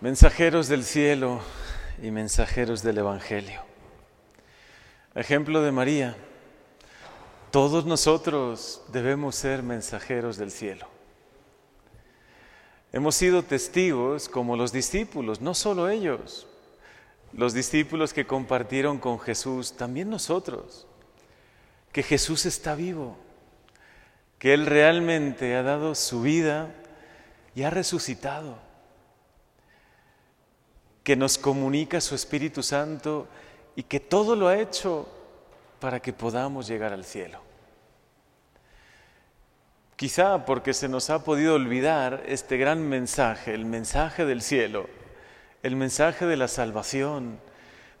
mensajeros del cielo y mensajeros del Evangelio. Ejemplo de María, todos nosotros debemos ser mensajeros del cielo. Hemos sido testigos como los discípulos, no solo ellos, los discípulos que compartieron con Jesús, también nosotros, que Jesús está vivo, que Él realmente ha dado su vida y ha resucitado, que nos comunica su Espíritu Santo y que todo lo ha hecho para que podamos llegar al cielo. Quizá porque se nos ha podido olvidar este gran mensaje, el mensaje del cielo, el mensaje de la salvación,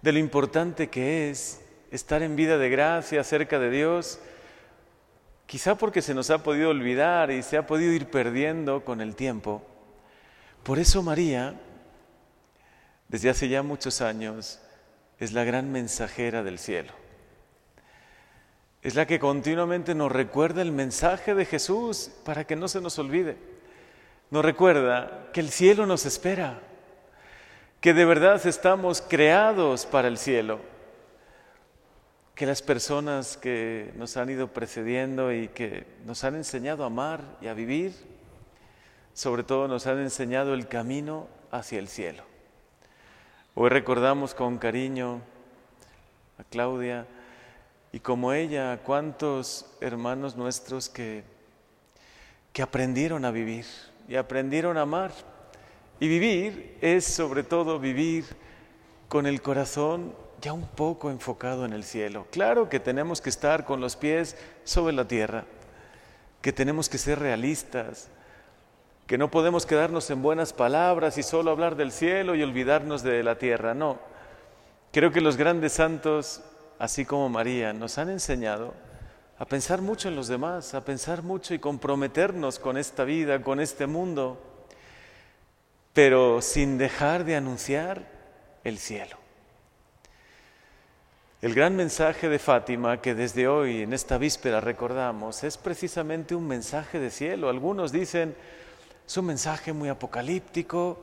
de lo importante que es estar en vida de gracia cerca de Dios, quizá porque se nos ha podido olvidar y se ha podido ir perdiendo con el tiempo. Por eso María, desde hace ya muchos años, es la gran mensajera del cielo. Es la que continuamente nos recuerda el mensaje de Jesús para que no se nos olvide. Nos recuerda que el cielo nos espera, que de verdad estamos creados para el cielo, que las personas que nos han ido precediendo y que nos han enseñado a amar y a vivir, sobre todo nos han enseñado el camino hacia el cielo. Hoy recordamos con cariño a Claudia, y como ella, cuántos hermanos nuestros que, que aprendieron a vivir y aprendieron a amar. Y vivir es sobre todo vivir con el corazón ya un poco enfocado en el cielo. Claro que tenemos que estar con los pies sobre la tierra, que tenemos que ser realistas, que no podemos quedarnos en buenas palabras y solo hablar del cielo y olvidarnos de la tierra. No, creo que los grandes santos así como María, nos han enseñado a pensar mucho en los demás, a pensar mucho y comprometernos con esta vida, con este mundo, pero sin dejar de anunciar el cielo. El gran mensaje de Fátima que desde hoy, en esta víspera, recordamos, es precisamente un mensaje de cielo. Algunos dicen, es un mensaje muy apocalíptico,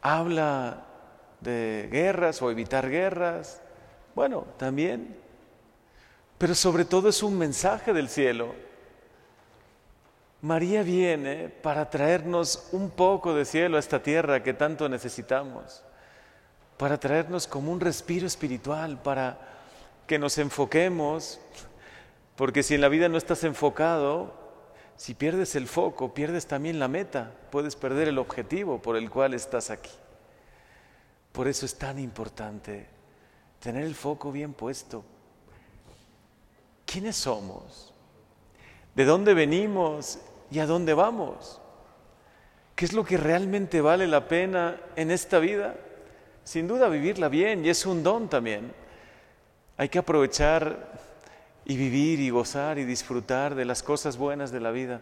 habla de guerras o evitar guerras, bueno, también. Pero sobre todo es un mensaje del cielo. María viene para traernos un poco de cielo a esta tierra que tanto necesitamos, para traernos como un respiro espiritual, para que nos enfoquemos, porque si en la vida no estás enfocado, si pierdes el foco, pierdes también la meta, puedes perder el objetivo por el cual estás aquí. Por eso es tan importante tener el foco bien puesto. ¿Quiénes somos? ¿De dónde venimos y a dónde vamos? ¿Qué es lo que realmente vale la pena en esta vida? Sin duda vivirla bien y es un don también. Hay que aprovechar y vivir y gozar y disfrutar de las cosas buenas de la vida,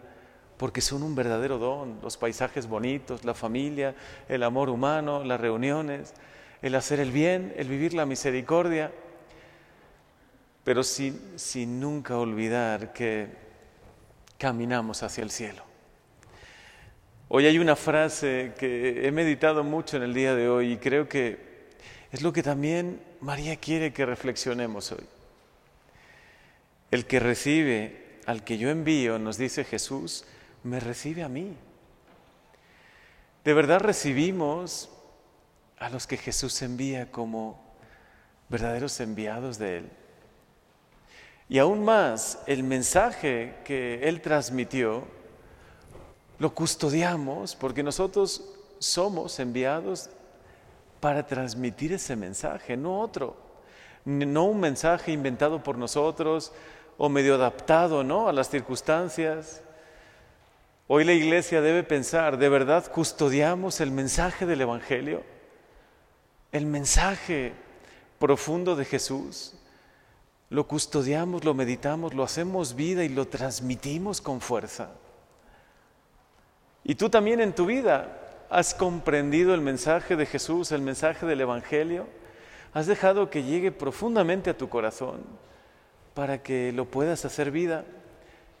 porque son un verdadero don, los paisajes bonitos, la familia, el amor humano, las reuniones, el hacer el bien, el vivir la misericordia, pero sin, sin nunca olvidar que caminamos hacia el cielo. Hoy hay una frase que he meditado mucho en el día de hoy y creo que es lo que también María quiere que reflexionemos hoy. El que recibe al que yo envío, nos dice Jesús, me recibe a mí. De verdad recibimos a los que Jesús envía como verdaderos enviados de Él. Y aún más, el mensaje que Él transmitió, lo custodiamos porque nosotros somos enviados para transmitir ese mensaje, no otro, no un mensaje inventado por nosotros o medio adaptado ¿no? a las circunstancias. Hoy la iglesia debe pensar, ¿de verdad custodiamos el mensaje del Evangelio? el mensaje profundo de Jesús, lo custodiamos, lo meditamos, lo hacemos vida y lo transmitimos con fuerza. Y tú también en tu vida has comprendido el mensaje de Jesús, el mensaje del Evangelio, has dejado que llegue profundamente a tu corazón para que lo puedas hacer vida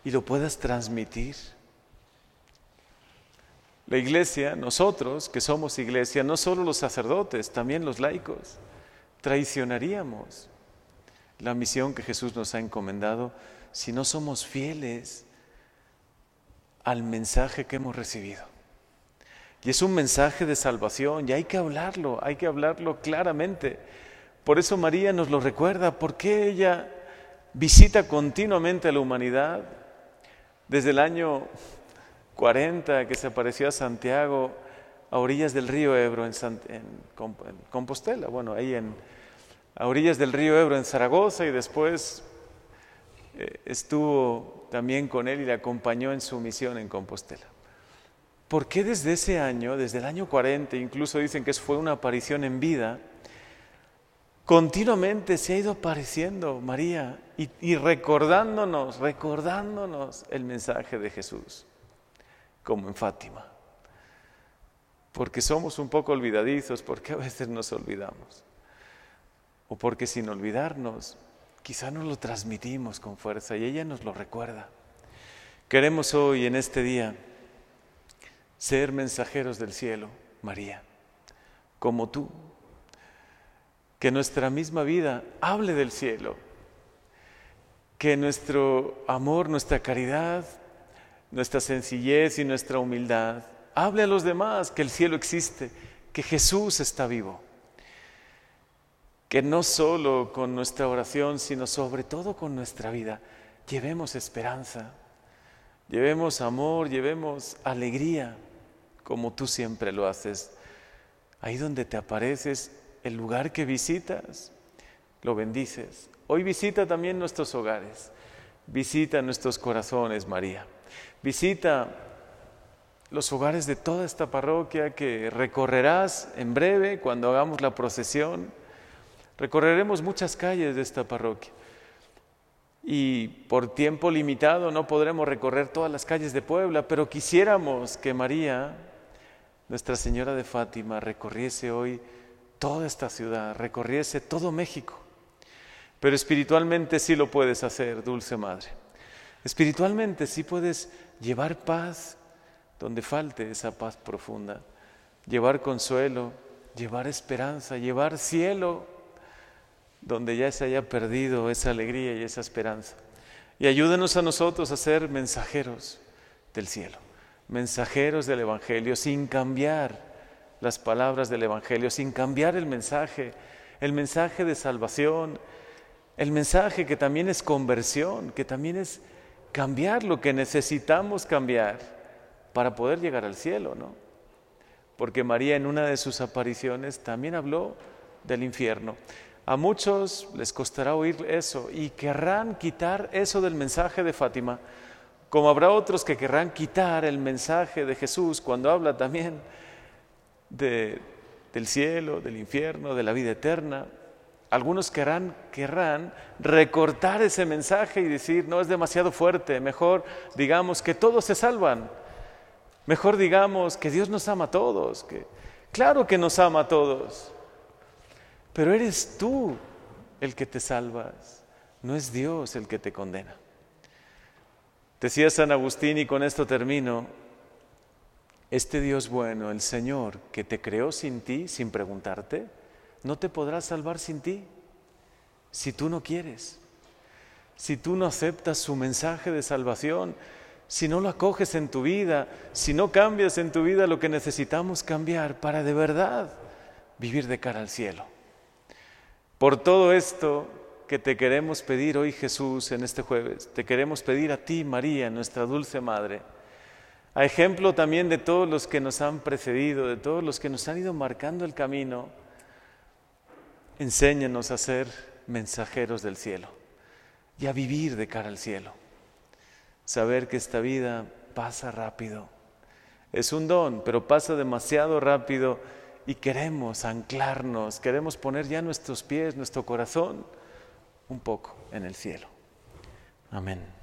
y lo puedas transmitir. La iglesia, nosotros que somos iglesia, no solo los sacerdotes, también los laicos, traicionaríamos la misión que Jesús nos ha encomendado si no somos fieles al mensaje que hemos recibido. Y es un mensaje de salvación y hay que hablarlo, hay que hablarlo claramente. Por eso María nos lo recuerda, porque ella visita continuamente a la humanidad desde el año 40 que se apareció a Santiago a orillas del río Ebro en, Compostela, bueno, ahí en, a orillas del río Ebro en Zaragoza y después eh, estuvo también con él y le acompañó en su misión en Compostela. ¿Por qué desde ese año, desde el año 40, incluso dicen que fue una aparición en vida, continuamente se ha ido apareciendo María y, recordándonos, recordándonos el mensaje de Jesús, como en Fátima? Porque somos un poco olvidadizos, porque a veces nos olvidamos. O porque sin olvidarnos, quizá no lo transmitimos con fuerza y ella nos lo recuerda. Queremos hoy, en este día, ser mensajeros del cielo, María, como tú. Que nuestra misma vida hable del cielo, que nuestro amor, nuestra caridad, nuestra sencillez y nuestra humildad hable a los demás que el cielo existe, que Jesús está vivo. Que no solo con nuestra oración, sino sobre todo con nuestra vida, llevemos esperanza, llevemos amor, llevemos alegría como tú siempre lo haces. Ahí donde te apareces, el lugar que visitas, lo bendices. Hoy visita también nuestros hogares, visita nuestros corazones, María. Visita los hogares de toda esta parroquia que recorrerás en breve cuando hagamos la procesión. Recorreremos muchas calles de esta parroquia y por tiempo limitado no podremos recorrer todas las calles de Puebla, pero quisiéramos que María nuestra Señora de Fátima recorriese hoy toda esta ciudad, recorriese todo México. Pero espiritualmente sí lo puedes hacer, dulce Madre. Espiritualmente sí puedes llevar paz donde falte esa paz profunda, llevar consuelo, llevar esperanza, llevar cielo donde ya se haya perdido esa alegría y esa esperanza. Y ayúdenos a nosotros a ser mensajeros del cielo mensajeros del Evangelio sin cambiar las palabras del Evangelio, sin cambiar el mensaje, el mensaje de salvación, el mensaje que también es conversión, que también es cambiar lo que necesitamos cambiar para poder llegar al cielo, ¿no? Porque María en una de sus apariciones también habló del infierno. A muchos les costará oír eso y querrán quitar eso del mensaje de Fátima como habrá otros que querrán quitar el mensaje de Jesús cuando habla también del cielo, del infierno, de la vida eterna. Algunos querrán, querrán recortar ese mensaje y decir, no es demasiado fuerte, mejor digamos que todos se salvan, mejor digamos que Dios nos ama a todos, que claro que nos ama a todos, pero eres tú el que te salvas, no es Dios el que te condena. Decía San Agustín, y con esto termino, este Dios bueno, el Señor, que te creó sin ti, sin preguntarte, no te podrá salvar sin ti, si tú no quieres, si tú no aceptas su mensaje de salvación, si no lo acoges en tu vida, si no cambias en tu vida lo que necesitamos cambiar para de verdad vivir de cara al cielo. Por todo esto, que te queremos pedir hoy Jesús en este jueves. Te queremos pedir a ti, María, nuestra dulce Madre, a ejemplo también de todos los que nos han precedido, de todos los que nos han ido marcando el camino, enséñanos a ser mensajeros del cielo y a vivir de cara al cielo. Saber que esta vida pasa rápido. Es un don, pero pasa demasiado rápido y queremos anclarnos, queremos poner ya nuestros pies, nuestro corazón un poco en el cielo. Amén.